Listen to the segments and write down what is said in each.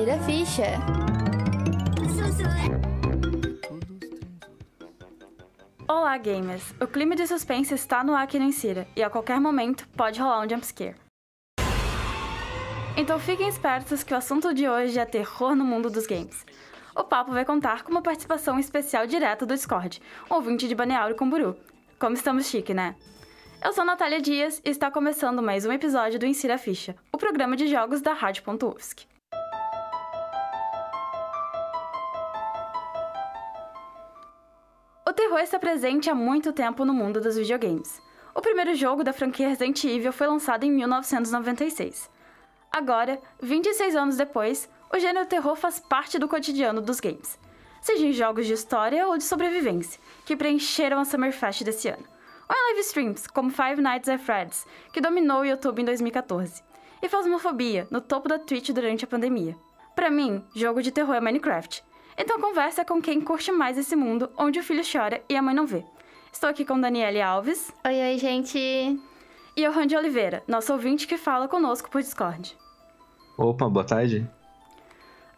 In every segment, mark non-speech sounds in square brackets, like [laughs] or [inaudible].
Insira ficha. Olá, gamers! O clima de suspense está no ar aqui no Insira, e a qualquer momento pode rolar um jumpscare. Então fiquem espertos que o assunto de hoje é terror no mundo dos games. O papo vai contar com uma participação especial direta do Discord, ouvinte de Baneauro Buru. Como estamos chique, né? Eu sou Natália Dias e está começando mais um episódio do Insira Ficha, o programa de jogos da Rádio.UFSC. terror está presente há muito tempo no mundo dos videogames. O primeiro jogo da franquia Resident Evil foi lançado em 1996. Agora, 26 anos depois, o gênero terror faz parte do cotidiano dos games, seja em jogos de história ou de sobrevivência, que preencheram a Summerfest desse ano, ou em live streams, como Five Nights at Freddy's, que dominou o YouTube em 2014, e Phasmophobia, no topo da Twitch durante a pandemia. Para mim, jogo de terror é Minecraft, então conversa com quem curte mais esse mundo onde o filho chora e a mãe não vê. Estou aqui com Daniele Alves. Oi, oi, gente. E o Randy Oliveira, nosso ouvinte que fala conosco por Discord. Opa, boa tarde.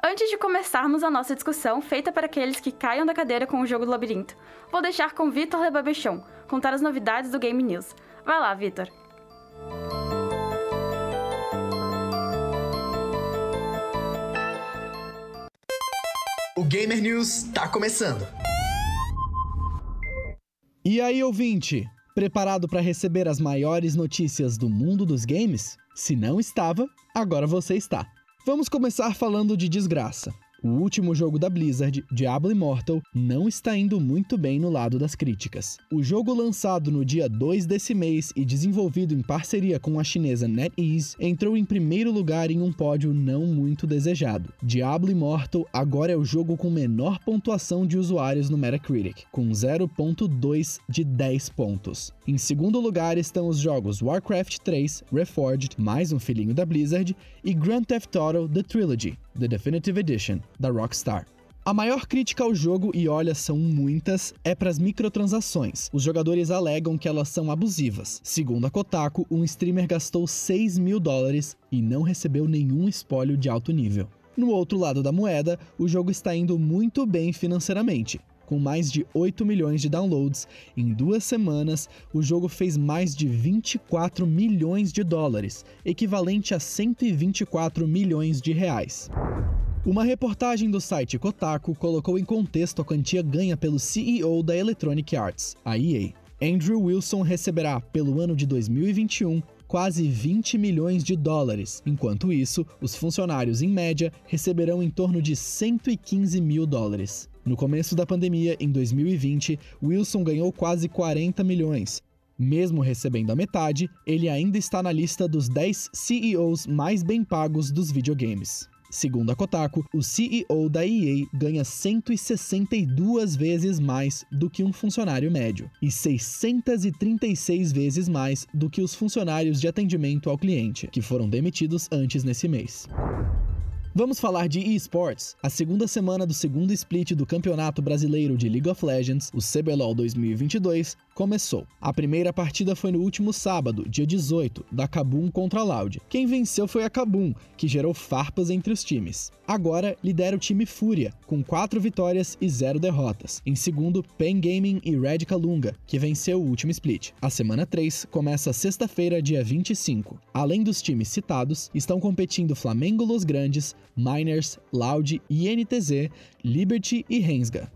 Antes de começarmos a nossa discussão, feita para aqueles que caiam da cadeira com o jogo do labirinto, vou deixar com Vitor Lebabechon contar as novidades do Game News. Vai lá, Vitor. O Gamer News tá começando. E aí, ouvinte? Preparado para receber as maiores notícias do mundo dos games? Se não estava, agora você está. Vamos começar falando de desgraça. O último jogo da Blizzard, Diablo Immortal, não está indo muito bem no lado das críticas. O jogo lançado no dia 2 desse mês e desenvolvido em parceria com a chinesa NetEase, entrou em primeiro lugar em um pódio não muito desejado. Diablo Immortal agora é o jogo com menor pontuação de usuários no Metacritic, com 0.2 de 10 pontos. Em segundo lugar estão os jogos Warcraft 3, Reforged, mais um filhinho da Blizzard, e Grand Theft Auto The Trilogy, The Definitive Edition, da Rockstar. A maior crítica ao jogo, e olha, são muitas, é para as microtransações. Os jogadores alegam que elas são abusivas. Segundo a Kotaku, um streamer gastou 6 mil dólares e não recebeu nenhum espólio de alto nível. No outro lado da moeda, o jogo está indo muito bem financeiramente. Com mais de 8 milhões de downloads, em duas semanas, o jogo fez mais de 24 milhões de dólares, equivalente a 124 milhões de reais. Uma reportagem do site Kotaku colocou em contexto a quantia ganha pelo CEO da Electronic Arts, a EA. Andrew Wilson receberá, pelo ano de 2021, quase 20 milhões de dólares. Enquanto isso, os funcionários, em média, receberão em torno de 115 mil dólares. No começo da pandemia, em 2020, Wilson ganhou quase 40 milhões. Mesmo recebendo a metade, ele ainda está na lista dos 10 CEOs mais bem pagos dos videogames. Segundo a Kotaku, o CEO da EA ganha 162 vezes mais do que um funcionário médio e 636 vezes mais do que os funcionários de atendimento ao cliente, que foram demitidos antes nesse mês. Vamos falar de esports. A segunda semana do segundo split do Campeonato Brasileiro de League of Legends, o CBLOL 2022, começou. A primeira partida foi no último sábado, dia 18, da Kabum contra a Loud. Quem venceu foi a Kabum, que gerou farpas entre os times. Agora lidera o time Fúria, com 4 vitórias e 0 derrotas. Em segundo, Pen Gaming e Red Kalunga, que venceu o último split. A semana 3 começa sexta-feira, dia 25. Além dos times citados, estão competindo Flamengo Los Grandes, Miners, Loud, INTZ, Liberty e Rensga.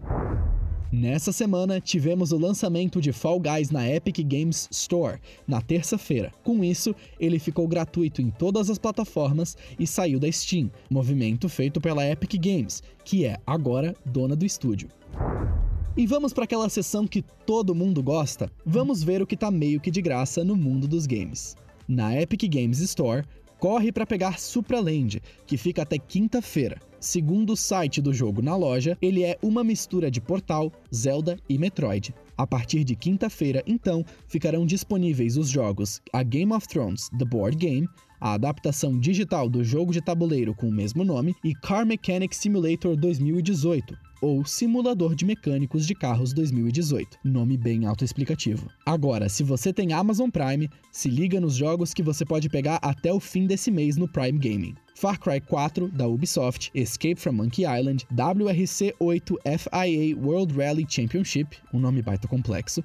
Nessa semana, tivemos o lançamento de Fall Guys na Epic Games Store, na terça-feira. Com isso, ele ficou gratuito em todas as plataformas e saiu da Steam, movimento feito pela Epic Games, que é agora dona do estúdio. E vamos para aquela sessão que todo mundo gosta? Vamos ver o que tá meio que de graça no mundo dos games. Na Epic Games Store, corre para pegar Supraland, que fica até quinta-feira. Segundo o site do jogo na loja, ele é uma mistura de Portal, Zelda e Metroid. A partir de quinta-feira, então, ficarão disponíveis os jogos A Game of Thrones The Board Game, a adaptação digital do jogo de tabuleiro com o mesmo nome, e Car Mechanic Simulator 2018, ou Simulador de Mecânicos de Carros 2018. Nome bem autoexplicativo. Agora, se você tem Amazon Prime, se liga nos jogos que você pode pegar até o fim desse mês no Prime Gaming. Far Cry 4 da Ubisoft, Escape from Monkey Island, WRC 8 FIA World Rally Championship, um nome baita complexo,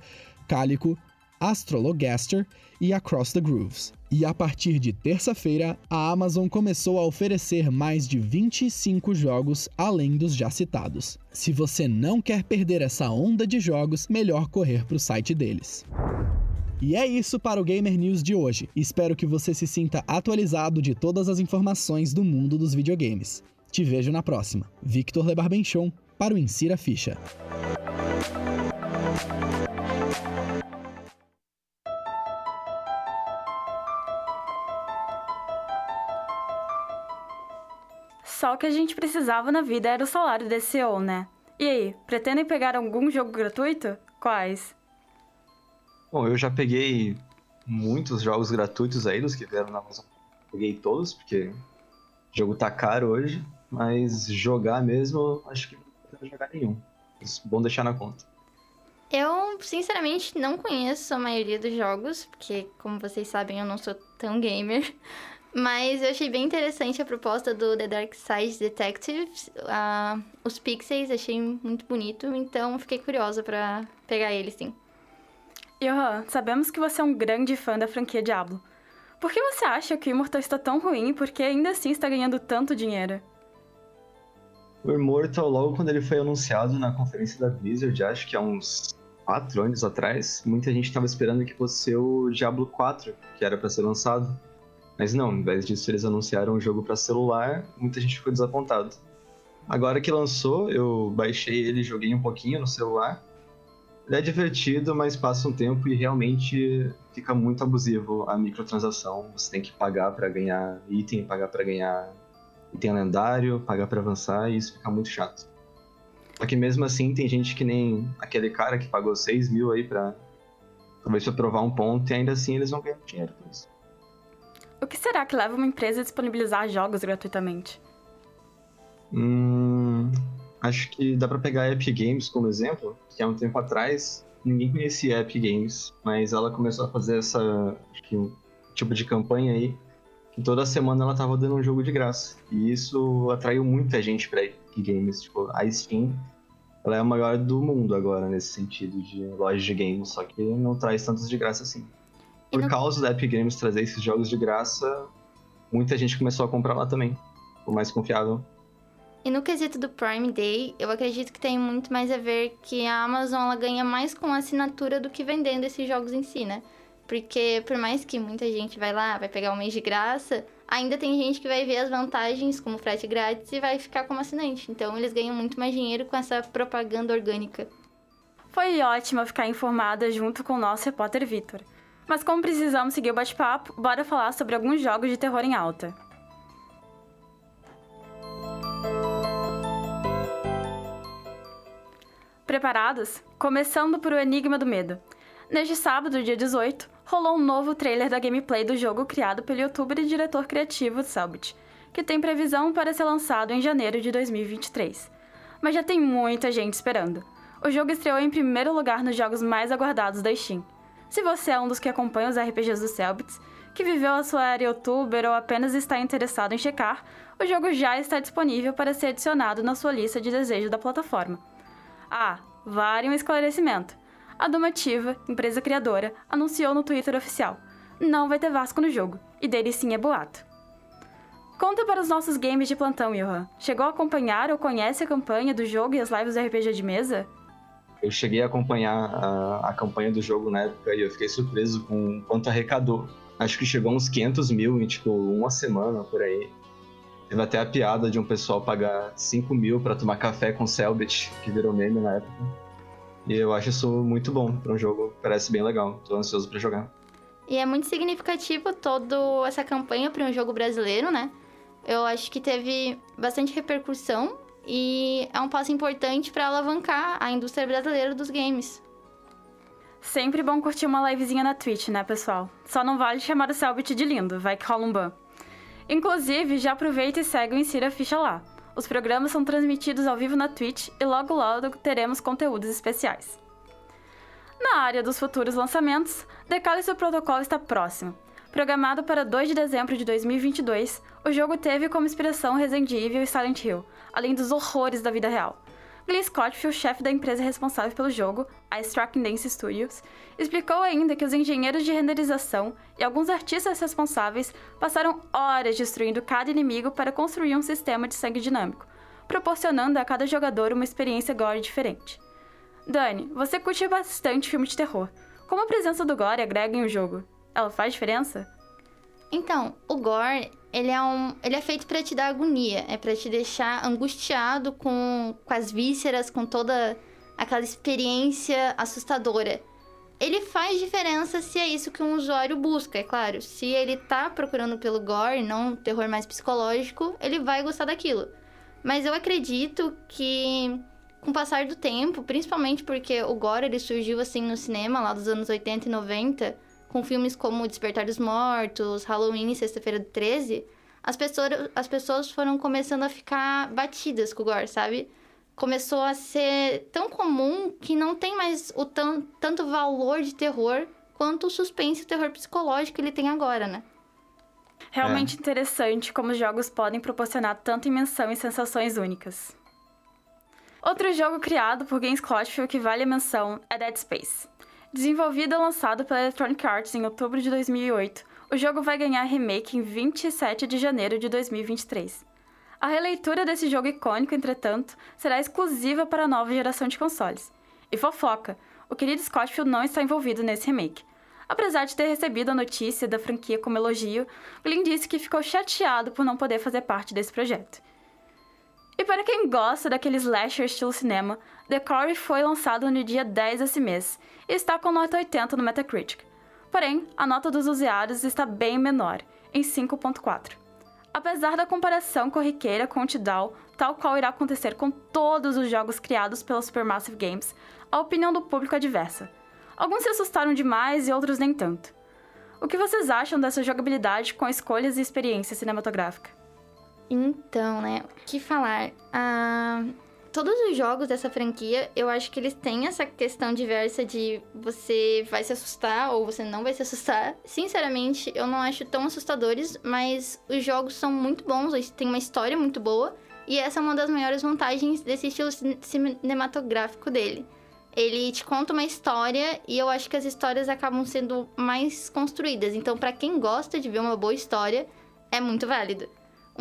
Cálico, Astrologaster e Across the Grooves. E a partir de terça-feira, a Amazon começou a oferecer mais de 25 jogos além dos já citados. Se você não quer perder essa onda de jogos, melhor correr para o site deles. E é isso para o Gamer News de hoje. Espero que você se sinta atualizado de todas as informações do mundo dos videogames. Te vejo na próxima. Victor Lebarbenchon para o Insira Ficha. Só o que a gente precisava na vida era o salário desse CEO, né? E aí, pretendem pegar algum jogo gratuito? Quais? Bom, eu já peguei muitos jogos gratuitos aí dos que vieram na Amazon. Peguei todos, porque o jogo tá caro hoje, mas jogar mesmo, acho que não vou jogar nenhum. Mas bom deixar na conta. Eu, sinceramente, não conheço a maioria dos jogos, porque, como vocês sabem, eu não sou tão gamer. Mas eu achei bem interessante a proposta do The Dark Side Detectives. Uh, os pixels achei muito bonito, então fiquei curiosa para pegar ele, sim. Johan, sabemos que você é um grande fã da franquia Diablo. Por que você acha que o Immortal está tão ruim e por que ainda assim está ganhando tanto dinheiro? O Immortal, logo quando ele foi anunciado na conferência da Blizzard, acho que há uns 4 anos atrás, muita gente estava esperando que fosse ser o Diablo 4, que era para ser lançado. Mas não, ao invés disso eles anunciaram um jogo para celular, muita gente ficou desapontado. Agora que lançou, eu baixei ele, joguei um pouquinho no celular. Ele é divertido, mas passa um tempo e realmente fica muito abusivo a microtransação. Você tem que pagar para ganhar item, pagar para ganhar item lendário, pagar para avançar e isso fica muito chato. Só que mesmo assim tem gente que nem aquele cara que pagou 6 mil aí pra talvez pra provar um ponto e ainda assim eles vão ganhar dinheiro por isso. O que será que leva uma empresa a disponibilizar jogos gratuitamente? Hum, acho que dá para pegar a Epic Games como exemplo, que há um tempo atrás ninguém conhecia a Epic Games, mas ela começou a fazer essa que, tipo de campanha aí, que toda semana ela tava dando um jogo de graça. E isso atraiu muita gente para Epic Games, tipo, a Steam ela é a maior do mundo agora nesse sentido de loja de games, só que não traz tantos de graça assim por causa da Epic Games trazer esses jogos de graça, muita gente começou a comprar lá também. O mais confiável. E no quesito do Prime Day, eu acredito que tem muito mais a ver que a Amazon ela ganha mais com a assinatura do que vendendo esses jogos em si, né? Porque por mais que muita gente vai lá, vai pegar um mês de graça, ainda tem gente que vai ver as vantagens como frete grátis e vai ficar como assinante. Então eles ganham muito mais dinheiro com essa propaganda orgânica. Foi ótimo ficar informada junto com o nosso repórter Vitor. Mas como precisamos seguir o bate-papo, bora falar sobre alguns jogos de terror em alta. Preparados? Começando por O Enigma do Medo. Neste sábado, dia 18, rolou um novo trailer da gameplay do jogo criado pelo youtuber e diretor criativo Selbit, que tem previsão para ser lançado em janeiro de 2023. Mas já tem muita gente esperando. O jogo estreou em primeiro lugar nos jogos mais aguardados da Steam. Se você é um dos que acompanha os RPGs do Selbits, que viveu a sua era youtuber ou apenas está interessado em checar, o jogo já está disponível para ser adicionado na sua lista de desejo da plataforma. Ah, vale um esclarecimento. A Domativa, empresa criadora, anunciou no Twitter oficial: não vai ter Vasco no jogo, e dele sim é boato. Conta para os nossos games de plantão, Johan. Chegou a acompanhar ou conhece a campanha do jogo e as lives do RPG de mesa? Eu cheguei a acompanhar a, a, campanha do jogo na época e eu fiquei surpreso com quanto arrecadou. Acho que chegou uns 500 mil em, tipo, uma semana, por aí. Teve até a piada de um pessoal pagar 5 mil pra tomar café com Selbit, que virou meme na época. E eu acho isso muito bom para um jogo, parece bem legal. Tô ansioso para jogar. E é muito significativo toda essa campanha para um jogo brasileiro, né? Eu acho que teve bastante repercussão e é um passo importante para alavancar a indústria brasileira dos games. Sempre bom curtir uma livezinha na Twitch, né, pessoal? Só não vale chamar o Selbit de lindo, vai que rola um ban. Inclusive, já aproveita e segue o Insira Ficha lá. Os programas são transmitidos ao vivo na Twitch e logo logo teremos conteúdos especiais. Na área dos futuros lançamentos, The Callisto Protocol está próximo. Programado para 2 de dezembro de 2022, o jogo teve como inspiração Resident Evil e Silent Hill, além dos horrores da vida real. Glenn Scottfield, chefe da empresa responsável pelo jogo, a Striking Dance Studios, explicou ainda que os engenheiros de renderização e alguns artistas responsáveis passaram horas destruindo cada inimigo para construir um sistema de sangue dinâmico, proporcionando a cada jogador uma experiência gore diferente. Dani, você curte bastante filme de terror. Como a presença do gore agrega em o jogo? Ela faz diferença? Então, o gore, ele é, um, ele é feito para te dar agonia, é para te deixar angustiado com, com as vísceras, com toda aquela experiência assustadora. Ele faz diferença se é isso que um usuário busca, é claro. Se ele tá procurando pelo gore, não um terror mais psicológico, ele vai gostar daquilo. Mas eu acredito que com o passar do tempo, principalmente porque o gore ele surgiu assim no cinema lá dos anos 80 e 90, com filmes como Despertar dos Mortos, Halloween e Sexta-feira do 13, as pessoas, as pessoas foram começando a ficar batidas com o gore, sabe? Começou a ser tão comum que não tem mais o tão, tanto valor de terror quanto o suspense e o terror psicológico que ele tem agora, né? Realmente é. interessante como os jogos podem proporcionar tanta imensão e sensações únicas. Outro jogo criado por Games Cloudfield que vale a menção é Dead Space. Desenvolvido e lançado pela Electronic Arts em outubro de 2008, o jogo vai ganhar remake em 27 de janeiro de 2023. A releitura desse jogo icônico, entretanto, será exclusiva para a nova geração de consoles. E fofoca, o querido Scottfield não está envolvido nesse remake. Apesar de ter recebido a notícia da franquia como elogio, Glyn disse que ficou chateado por não poder fazer parte desse projeto. E para quem gosta daquele slasher estilo cinema, The Core foi lançado no dia 10 desse mês e está com nota 80 no Metacritic. Porém, a nota dos usuários está bem menor, em 5.4. Apesar da comparação corriqueira com o Tidal, tal qual irá acontecer com todos os jogos criados pela Supermassive Games, a opinião do público é diversa. Alguns se assustaram demais e outros nem tanto. O que vocês acham dessa jogabilidade com escolhas e experiência cinematográfica? Então, né, o que falar? Ah, todos os jogos dessa franquia, eu acho que eles têm essa questão diversa de você vai se assustar ou você não vai se assustar. Sinceramente, eu não acho tão assustadores, mas os jogos são muito bons, tem uma história muito boa, e essa é uma das maiores vantagens desse estilo cinematográfico dele. Ele te conta uma história e eu acho que as histórias acabam sendo mais construídas. Então, para quem gosta de ver uma boa história, é muito válido.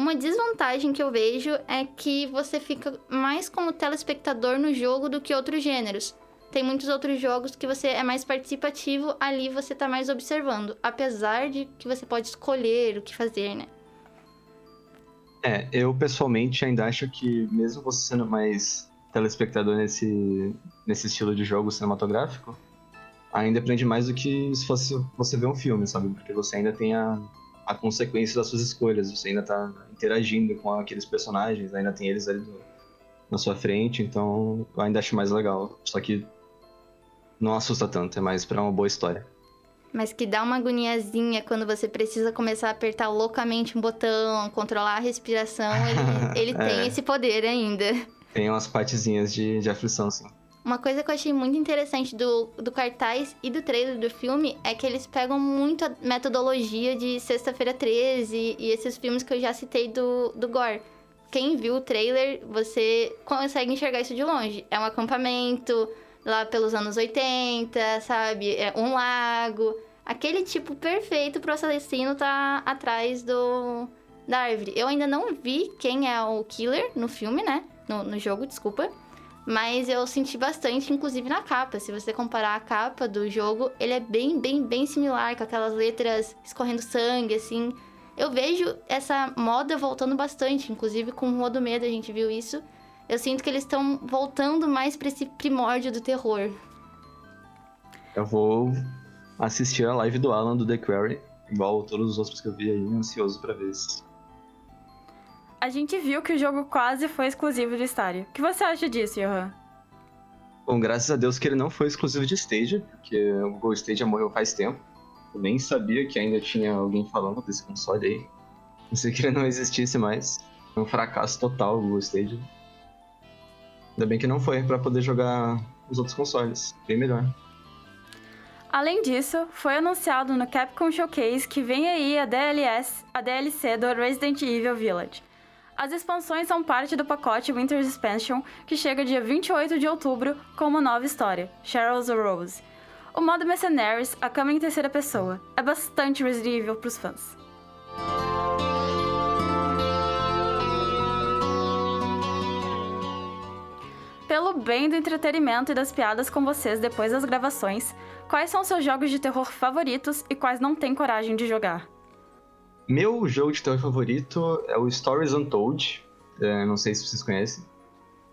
Uma desvantagem que eu vejo é que você fica mais como telespectador no jogo do que outros gêneros. Tem muitos outros jogos que você é mais participativo, ali você tá mais observando, apesar de que você pode escolher o que fazer, né? É, eu pessoalmente ainda acho que mesmo você sendo mais telespectador nesse, nesse estilo de jogo cinematográfico, ainda aprende mais do que se fosse você ver um filme, sabe? Porque você ainda tem a, a consequência das suas escolhas. Você ainda tá interagindo com aqueles personagens, ainda tem eles ali do, na sua frente, então eu ainda acho mais legal. Só que não assusta tanto, é mais para uma boa história. Mas que dá uma agoniazinha quando você precisa começar a apertar loucamente um botão, controlar a respiração, ele, [laughs] ele é. tem esse poder ainda. Tem umas partezinhas de, de aflição, sim. Uma coisa que eu achei muito interessante do, do cartaz e do trailer do filme é que eles pegam muito a metodologia de Sexta-feira 13 e esses filmes que eu já citei do, do Gore. Quem viu o trailer, você consegue enxergar isso de longe. É um acampamento lá pelos anos 80, sabe? É um lago. Aquele tipo perfeito pro assassino tá atrás do da árvore. Eu ainda não vi quem é o killer no filme, né? No, no jogo, desculpa. Mas eu senti bastante, inclusive na capa. Se você comparar a capa do jogo, ele é bem, bem, bem similar, com aquelas letras escorrendo sangue, assim. Eu vejo essa moda voltando bastante, inclusive com o Rua do Medo a gente viu isso. Eu sinto que eles estão voltando mais para esse primórdio do terror. Eu vou assistir a live do Alan do The Quarry, igual todos os outros que eu vi aí, ansioso para ver isso a gente viu que o jogo quase foi exclusivo de Stadia. O que você acha disso, Johan? Bom, graças a Deus que ele não foi exclusivo de Stadia, porque o Google Stadia morreu faz tempo. Eu nem sabia que ainda tinha alguém falando desse console aí. Pensei que ele não existisse mais. Foi um fracasso total o Google Stadia. Ainda bem que não foi para poder jogar os outros consoles. Bem melhor. Além disso, foi anunciado no Capcom Showcase que vem aí a DLS, a DLC do Resident Evil Village. As expansões são parte do pacote Winter's Expansion, que chega dia 28 de outubro com uma nova história, Cheryl's Rose. O modo Mercenaries, a em terceira pessoa, é bastante Resident Evil pros fãs. Pelo bem do entretenimento e das piadas com vocês depois das gravações, quais são seus jogos de terror favoritos e quais não tem coragem de jogar? Meu jogo de terror favorito é o Stories Untold. É, não sei se vocês conhecem.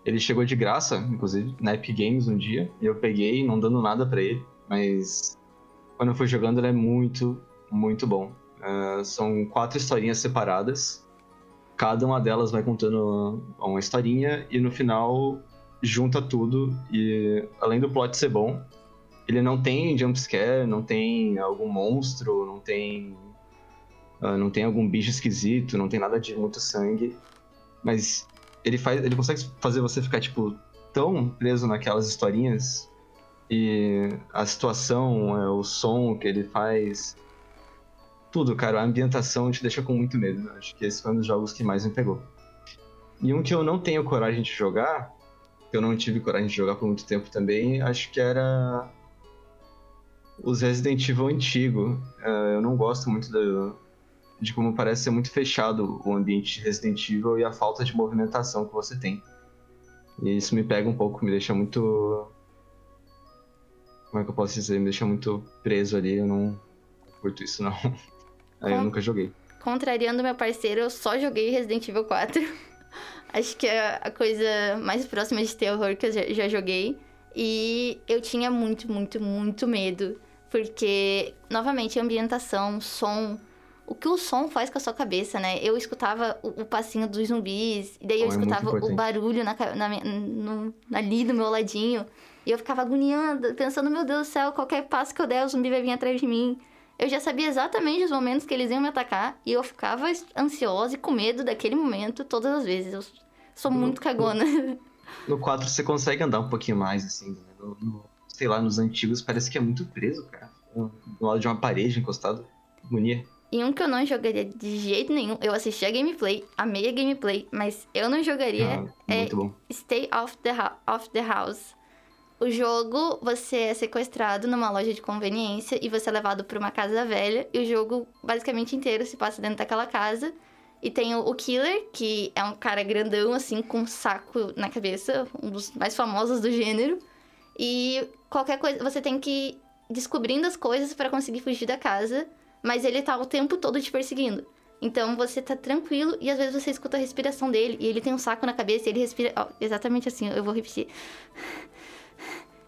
Ele chegou de graça, inclusive, na Epic Games um dia. E eu peguei, não dando nada para ele. Mas quando eu fui jogando, ele é muito, muito bom. Uh, são quatro historinhas separadas. Cada uma delas vai contando uma historinha. E no final junta tudo e além do plot ser bom, ele não tem jumpscare, não tem algum monstro, não tem uh, não tem algum bicho esquisito, não tem nada de muito sangue, mas ele faz, ele consegue fazer você ficar tipo tão preso naquelas historinhas e a situação, é, o som que ele faz, tudo, cara, a ambientação te deixa com muito medo. Acho que esse foi um dos jogos que mais me pegou. E um que eu não tenho coragem de jogar que eu não tive coragem de jogar por muito tempo também, acho que era os Resident Evil antigo. Uh, eu não gosto muito do, de como parece ser muito fechado o ambiente de Resident Evil e a falta de movimentação que você tem. E isso me pega um pouco, me deixa muito. Como é que eu posso dizer? Me deixa muito preso ali. Eu não curto isso, não. [laughs] Aí eu nunca joguei. Contrariando meu parceiro, eu só joguei Resident Evil 4. [laughs] Acho que é a coisa mais próxima de terror que eu já, já joguei. E eu tinha muito, muito, muito medo. Porque, novamente, ambientação, som. O que o som faz com a sua cabeça, né? Eu escutava o, o passinho dos zumbis, e daí eu é escutava o barulho na, na, no, ali do meu ladinho. E eu ficava agoniando, pensando, meu Deus do céu, qualquer passo que eu der, o zumbi vai vir atrás de mim. Eu já sabia exatamente os momentos que eles iam me atacar e eu ficava ansiosa e com medo daquele momento todas as vezes. Eu sou no, muito cagona. No [laughs] 4 você consegue andar um pouquinho mais, assim. Né? No, no, sei lá, nos antigos parece que é muito preso, cara. Do lado de uma parede encostado. Agonia. E um que eu não jogaria de jeito nenhum, eu assisti a gameplay, amei a gameplay, mas eu não jogaria ah, é bom. Stay Off the, off the House. O jogo, você é sequestrado numa loja de conveniência e você é levado para uma casa velha. E o jogo, basicamente inteiro, se passa dentro daquela casa. E tem o, Killer, que é um cara grandão, assim, com um saco na cabeça, um dos mais famosos do gênero. E qualquer coisa, você tem que ir descobrindo as coisas para conseguir fugir da casa, mas ele tá o tempo todo te perseguindo. Então você tá tranquilo e às vezes você escuta a respiração dele e ele tem um saco na cabeça e ele respira. Ó, exatamente assim, eu vou repetir.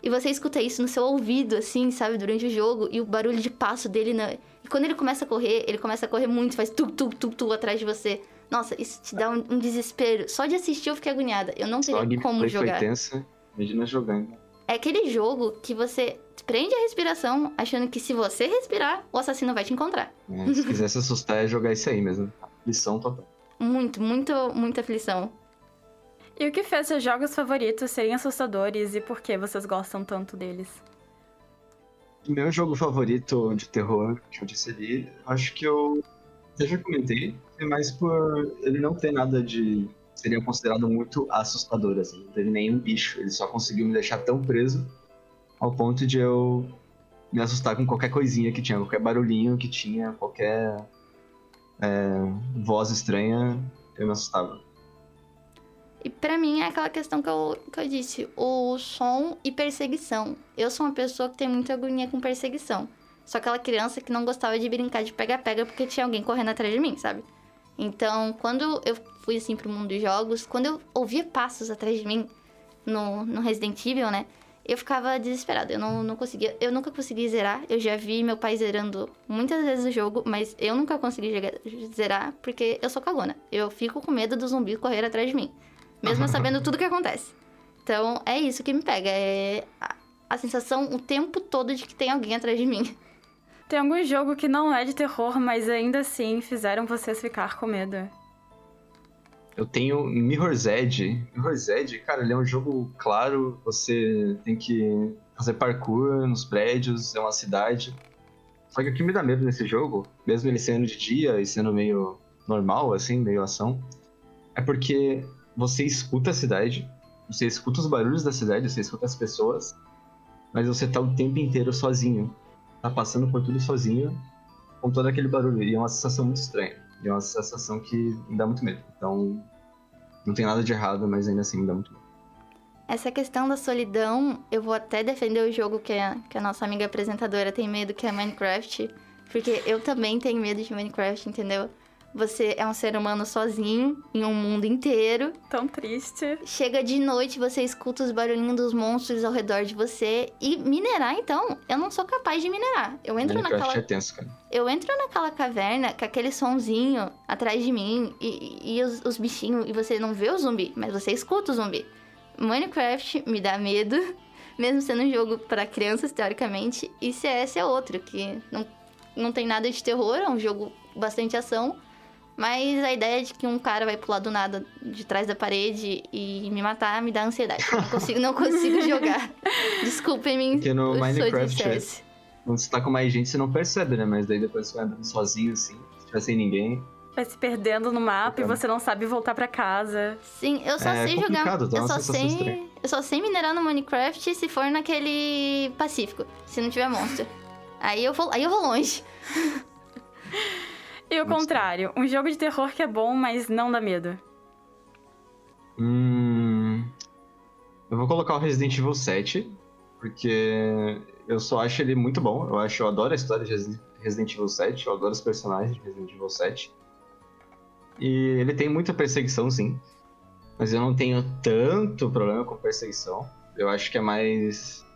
E você escuta isso no seu ouvido, assim, sabe, durante o jogo, e o barulho de passo dele na. E quando ele começa a correr, ele começa a correr muito, faz tu, tu, tu, tu atrás de você. Nossa, isso te dá um, um desespero. Só de assistir eu fiquei agoniada. Eu não teria Só como jogar. Foi tensa. Imagina jogando. É aquele jogo que você prende a respiração, achando que se você respirar, o assassino vai te encontrar. É, se quiser se assustar, é jogar isso aí mesmo. Aflição total. Muito, muito, muita aflição. E o que fez seus jogos favoritos serem assustadores e por que vocês gostam tanto deles? Meu jogo favorito de terror, que eu disse ali, acho que eu, eu já comentei, é mais por ele não ter nada de. seria considerado muito assustador, assim. Não teve nenhum bicho, ele só conseguiu me deixar tão preso ao ponto de eu me assustar com qualquer coisinha que tinha, qualquer barulhinho que tinha, qualquer é, voz estranha, eu me assustava. E para mim é aquela questão que eu, que eu disse, o som e perseguição. Eu sou uma pessoa que tem muita agonia com perseguição. Sou aquela criança que não gostava de brincar de pega-pega porque tinha alguém correndo atrás de mim, sabe? Então, quando eu fui assim pro mundo dos jogos, quando eu ouvia passos atrás de mim no, no Resident Evil, né? Eu ficava desesperada. Eu não, não conseguia. Eu nunca consegui zerar. Eu já vi meu pai zerando muitas vezes o jogo, mas eu nunca consegui zerar porque eu sou cagona. Eu fico com medo do zumbi correr atrás de mim mesmo sabendo [laughs] tudo que acontece. Então, é isso que me pega. É a, a sensação o tempo todo de que tem alguém atrás de mim. Tem algum jogo que não é de terror, mas ainda assim fizeram vocês ficar com medo? Eu tenho Mirror's Edge. Mirror's Edge, cara, ele é um jogo claro, você tem que fazer parkour nos prédios, é uma cidade. Só que o que me dá medo nesse jogo, mesmo ele sendo de dia e sendo meio normal, assim, meio ação, é porque você escuta a cidade, você escuta os barulhos da cidade, você escuta as pessoas, mas você tá o tempo inteiro sozinho. Tá passando por tudo sozinho, com todo aquele barulho. E é uma sensação muito estranha. E é uma sensação que me dá muito medo. Então, não tem nada de errado, mas ainda assim me dá muito medo. Essa questão da solidão, eu vou até defender o jogo que a, que a nossa amiga apresentadora tem medo, que é Minecraft. Porque eu também tenho medo de Minecraft, entendeu? Você é um ser humano sozinho em um mundo inteiro. Tão triste. Chega de noite, você escuta os barulhinhos dos monstros ao redor de você. E minerar, então, eu não sou capaz de minerar. Eu entro Minecraft naquela. é tenso, cara. Eu entro naquela caverna com aquele sonzinho atrás de mim e, e os, os bichinhos, e você não vê o zumbi, mas você escuta o zumbi. Minecraft me dá medo, [laughs] mesmo sendo um jogo para crianças, teoricamente, e CS é outro, que não, não tem nada de terror, é um jogo bastante ação, mas a ideia de que um cara vai pular do nada de trás da parede e me matar me dá ansiedade. Não consigo, não consigo [laughs] jogar. Desculpem-me, Porque no Minecraft, CS. quando você tá com mais gente, você não percebe, né? Mas daí depois você vai andando sozinho, assim, se tiver sem ninguém. Vai se perdendo no mapa e Então. você não sabe voltar pra casa. Sim, eu só É sei jogar. dá Eu só sei. estranha. Eu só sei minerar no Minecraft se for naquele Pacífico. Se não tiver monstro. Aí eu vou, aí eu vou longe. [laughs] E o contrário, um jogo de terror que é bom, mas não dá medo. Hum. Eu vou colocar o Resident Evil 7, porque eu só acho ele muito bom. Eu acho, eu adoro a história de Resi- Resident Evil 7, eu adoro os personagens de Resident Evil 7. E ele tem muita perseguição, sim. Mas eu não tenho tanto problema com perseguição. Eu acho que é mais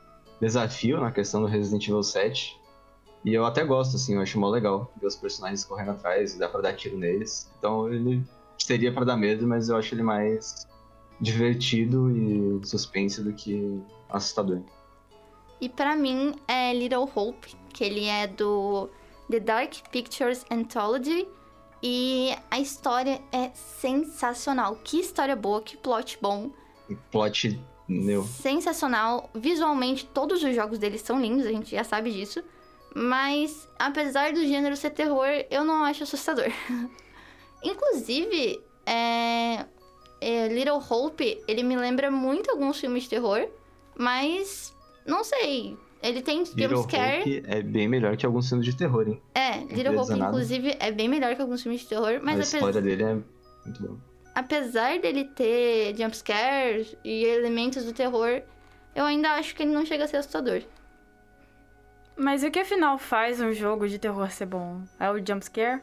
desafio na questão do Resident Evil 7. E eu até gosto, assim, eu acho mó legal ver os personagens correndo atrás e dá pra dar tiro neles. Então ele seria pra dar medo, mas eu acho ele mais divertido e suspense do que assustador. E pra mim é Little Hope, que ele é do The Dark Pictures Anthology. E a história é sensacional. Que história boa, que plot bom. Plot, meu, Sensacional. Visualmente, todos os jogos dele são lindos, a gente já sabe disso. Mas, apesar do gênero ser terror, eu não acho assustador. [laughs] Inclusive, é, é, Little Hope, ele me lembra muito alguns filmes de terror. Mas, não sei. Ele tem Little jumpscare. Hope é bem melhor que alguns filmes de terror, hein? É, Little Hope, inclusive, é bem melhor que alguns filmes de terror. Mas a apesar, história dele é muito boa. apesar dele ter jumpscares e elementos do terror, eu ainda acho que ele não chega a ser assustador. Mas o que afinal faz um jogo de terror ser bom? É o jumpscare?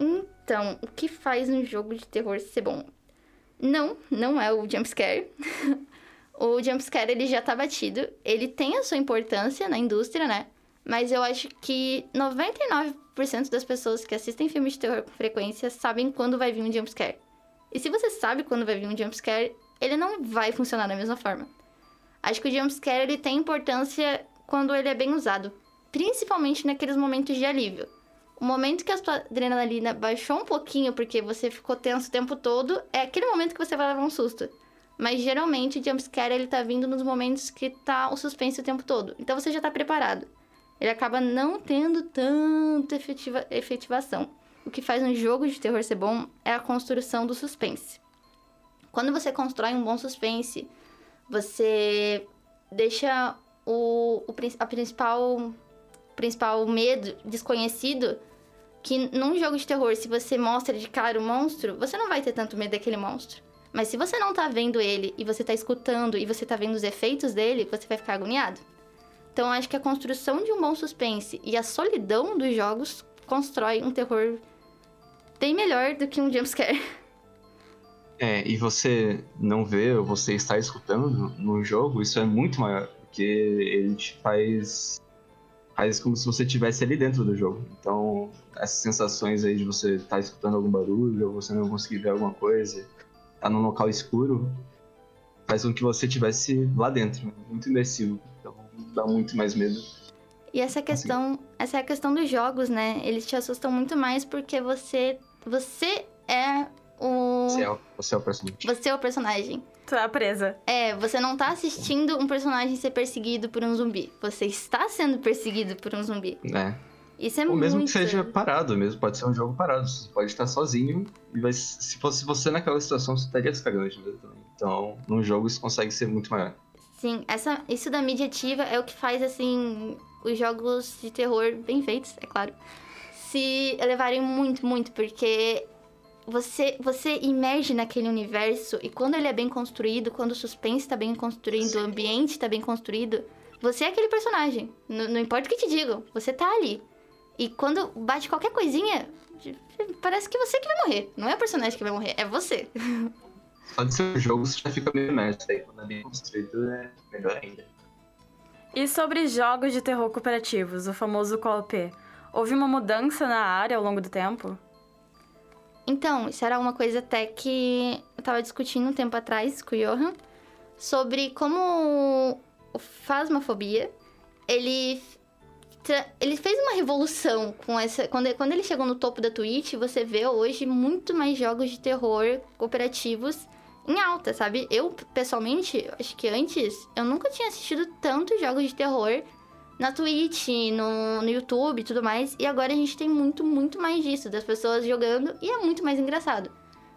Então, o que faz um jogo de terror ser bom? Não, não é o jumpscare. [laughs] o jumpscare ele já tá batido. Ele tem a sua importância na indústria, né? Mas eu acho que 99% das pessoas que assistem filmes de terror com frequência sabem quando vai vir um jumpscare. E se você sabe quando vai vir um jumpscare, ele não vai funcionar da mesma forma. Acho que o jumpscare ele tem importância quando ele é bem usado, principalmente naqueles momentos de alívio. O momento que a sua adrenalina baixou um pouquinho porque você ficou tenso o tempo todo, é aquele momento que você vai levar um susto. Mas geralmente o jumpscare ele tá vindo nos momentos que tá o suspense o tempo todo. Então você já tá preparado. Ele acaba não tendo tanta efetiva, efetivação. O que faz um jogo de terror ser bom é a construção do suspense. Quando você constrói um bom suspense, você deixa o, o a principal principal medo desconhecido que num jogo de terror, se você mostra de cara o monstro, você não vai ter tanto medo daquele monstro. Mas se você não tá vendo ele e você tá escutando e você tá vendo os efeitos dele, você vai ficar agoniado. Então acho que a construção de um bom suspense e a solidão dos jogos constrói um terror bem melhor do que um jumpscare. [laughs] É, e você não vê ou você está escutando no jogo, isso é muito maior, porque ele te faz faz como se você estivesse ali dentro do jogo. Então, essas sensações aí de você estar escutando algum barulho, ou você não conseguir ver alguma coisa, tá num local escuro, faz com que você estivesse lá dentro, muito imersivo. Então, dá muito mais medo. E essa questão, essa é a questão dos jogos, né? Eles te assustam muito mais porque você você é Você é, o- você é o personagem. Você é o personagem. Tu é a presa. É, você não tá assistindo um personagem ser perseguido por um zumbi. Você está sendo perseguido por um zumbi. É. Isso é Ou muito... mesmo que seja parado mesmo, pode ser um jogo parado. Você pode estar sozinho e vai, se fosse você naquela situação, você estaria descarregando de medo também. Então, num jogo isso consegue ser muito maior. Sim, essa, isso da mídia ativa é o que faz, assim, os jogos de terror bem feitos, é claro, se elevarem muito, muito, porque você, você imerge naquele universo e quando ele é bem construído, quando o suspense tá bem construído, o ambiente tá bem construído, você é aquele personagem. N- não importa o que te digam, você tá ali. E quando bate qualquer coisinha, parece que você que vai morrer. Não é o personagem que vai morrer, é você. Só de ser um jogo você já fica meio imerso. Aí quando é bem construído é melhor ainda. E sobre jogos de terror cooperativos, o famoso co-op, houve uma mudança na área ao longo do tempo? Então, isso era uma coisa até que eu tava discutindo um tempo atrás com o Johan sobre como o Phasmophobia, ele ele fez uma revolução com essa quando quando ele chegou no topo da Twitch, você vê hoje muito mais jogos de terror cooperativos em alta, sabe? Eu pessoalmente, acho que antes eu nunca tinha assistido tantos jogos de terror na Twitch, no, no YouTube e tudo mais. E agora a gente tem muito, muito mais disso, das pessoas jogando, e é muito mais engraçado.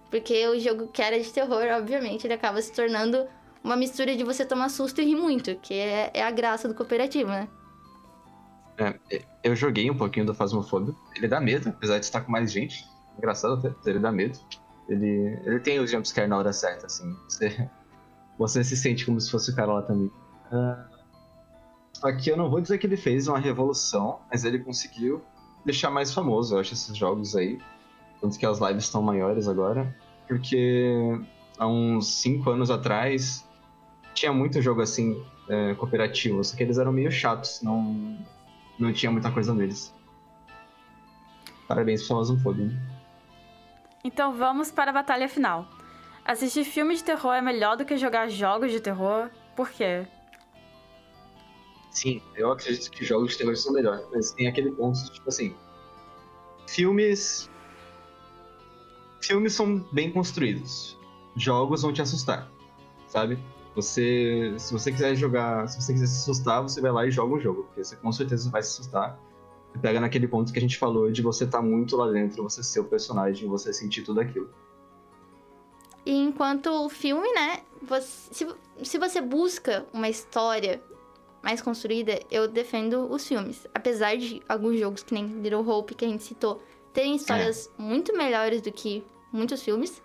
Porque o jogo que era de terror, obviamente, ele acaba se tornando uma mistura de você tomar susto e rir muito, que é, é a graça do cooperativo, né? É, eu joguei um pouquinho do Phasmophobia. Ele dá medo, apesar de estar com mais gente. Engraçado até, mas ele dá medo. Ele, ele tem o jumpscare na hora certa, assim. Você, [laughs] você se sente como se fosse o cara lá também. Ah, que eu não vou dizer que ele fez uma revolução, mas ele conseguiu deixar mais famoso, eu acho, esses jogos aí. Tanto que as lives estão maiores agora. Porque há uns 5 anos atrás tinha muito jogo assim, é, cooperativo, só que eles eram meio chatos, não, não tinha muita coisa neles. Parabéns pro Phasmophobia. Então vamos para a batalha final. Assistir filme de terror é melhor do que jogar jogos de terror? Por quê? Sim, eu acredito que jogos de terror são melhores, mas tem aquele ponto de, tipo assim. Filmes. Filmes são bem construídos. Jogos vão te assustar, sabe? Você. Se você quiser jogar. Se você quiser se assustar, você vai lá e joga o jogo, porque você com certeza vai se assustar. E pega naquele ponto que a gente falou de você estar muito lá dentro, você ser o personagem, você sentir tudo aquilo. E enquanto o filme, né? Você, se, se você busca uma história mais construída, eu defendo os filmes. Apesar de alguns jogos, que nem Little Hope, que a gente citou, terem histórias muito melhores do que muitos filmes,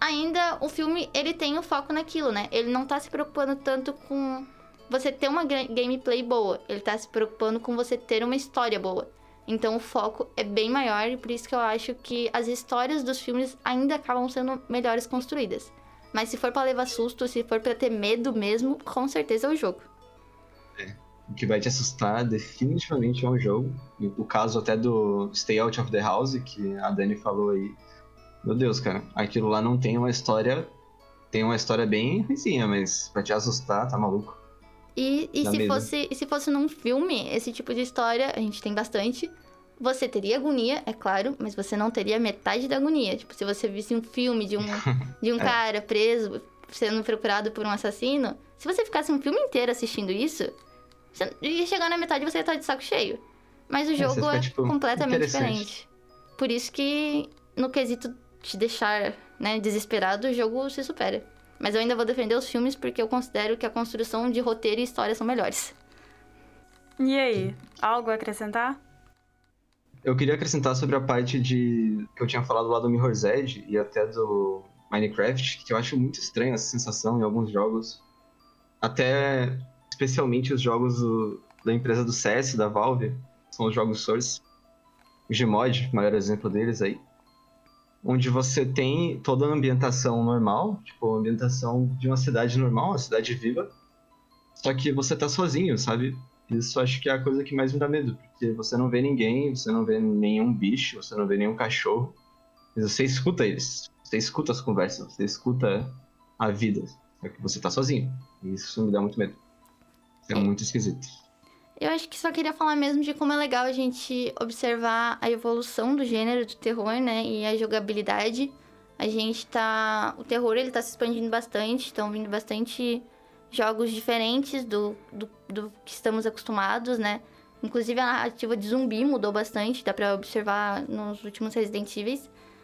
ainda o filme, ele tem o foco naquilo, né? Ele não tá se preocupando tanto com você ter uma gameplay boa. Ele tá se preocupando com você ter uma história boa. Então o foco é bem maior e por isso que eu acho que as histórias dos filmes ainda acabam sendo melhores construídas. Mas se for pra levar susto, se for pra ter medo mesmo, com certeza é o jogo. O que vai te assustar definitivamente é um jogo. O caso até do Stay Out of the House, que a Dani falou aí. Meu Deus, cara, aquilo lá não tem uma história. Tem uma história bem ruimzinha, mas pra te assustar, tá maluco. E, e se fosse e se fosse num filme, esse tipo de história, a gente tem bastante. Você teria agonia, é claro, mas você não teria metade da agonia. Tipo, se você visse um filme de um, [laughs] de um cara preso, sendo procurado por um assassino, se você ficasse um filme inteiro assistindo isso, ia chegar na metade e você ia estar de saco cheio. Mas o É, jogo fica, é tipo, completamente diferente. Por isso que, no quesito te deixar né, desesperado, o jogo se supera. Mas eu ainda vou defender os filmes porque eu considero que a construção de roteiro e história são melhores. E aí, algo a acrescentar? Eu queria acrescentar sobre a parte de. que eu tinha falado lá do Mirror's Edge e até do Minecraft, que eu acho muito estranha essa sensação em alguns jogos. Até especialmente os jogos do- da empresa do CS, da Valve, são os jogos Source. O Gmod, maior exemplo deles aí. Onde você tem toda a ambientação normal, tipo, a ambientação de uma cidade normal, uma cidade viva. Só que você tá sozinho, sabe? Isso acho que é a coisa que mais me dá medo, porque você não vê ninguém, você não vê nenhum bicho, você não vê nenhum cachorro, mas você escuta eles, você escuta as conversas, você escuta a vida, só que você tá sozinho. E isso me dá muito medo. É muito esquisito. Eu acho que só queria falar mesmo de como é legal a gente observar a evolução do gênero do terror, né? E a jogabilidade. A gente tá. O terror ele tá se expandindo bastante, estão vindo bastante jogos diferentes do, do, do, que estamos acostumados, né? Inclusive a narrativa de zumbi mudou bastante, dá pra observar nos últimos Resident Evil.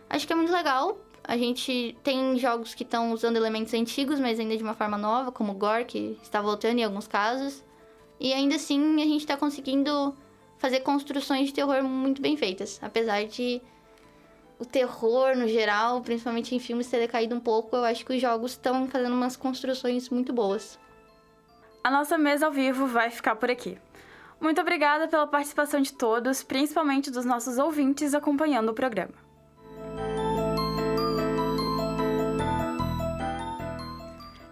Acho que é muito legal. A gente tem jogos que estão usando elementos antigos, mas ainda de uma forma nova, como Gore, que está voltando em alguns casos. E ainda assim a gente tá conseguindo fazer construções de terror muito bem feitas. Apesar de o terror no geral, principalmente em filmes, ter decaído um pouco, eu acho que os jogos estão fazendo umas construções muito boas. A nossa mesa ao vivo vai ficar por aqui. Muito obrigada pela participação de todos, principalmente dos nossos ouvintes acompanhando o programa.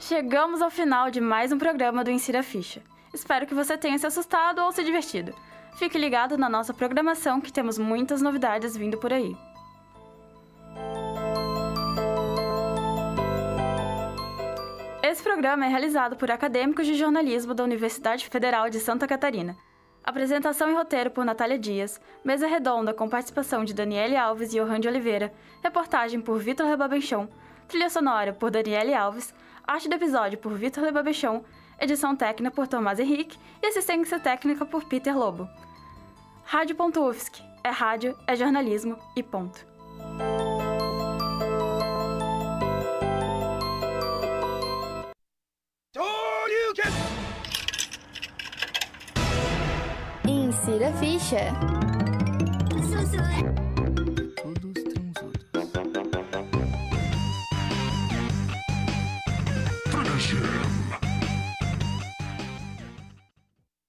Chegamos ao final de mais um programa do Insira Ficha. Espero que você tenha se assustado ou se divertido. Fique ligado na nossa programação que temos muitas novidades vindo por aí. Esse programa é realizado por acadêmicos de jornalismo da Universidade Federal de Santa Catarina. Apresentação e roteiro por Natália Dias, mesa redonda com participação de Daniele Alves e Johan de Oliveira, reportagem por Vitor Rebabenchon, trilha sonora por Daniele Alves, arte do episódio por Vitor Lebabechon, edição técnica por Tomás Henrique e assistência técnica por Peter Lobo. Rádio.UFSC. É rádio, é jornalismo e ponto. Insira ficha.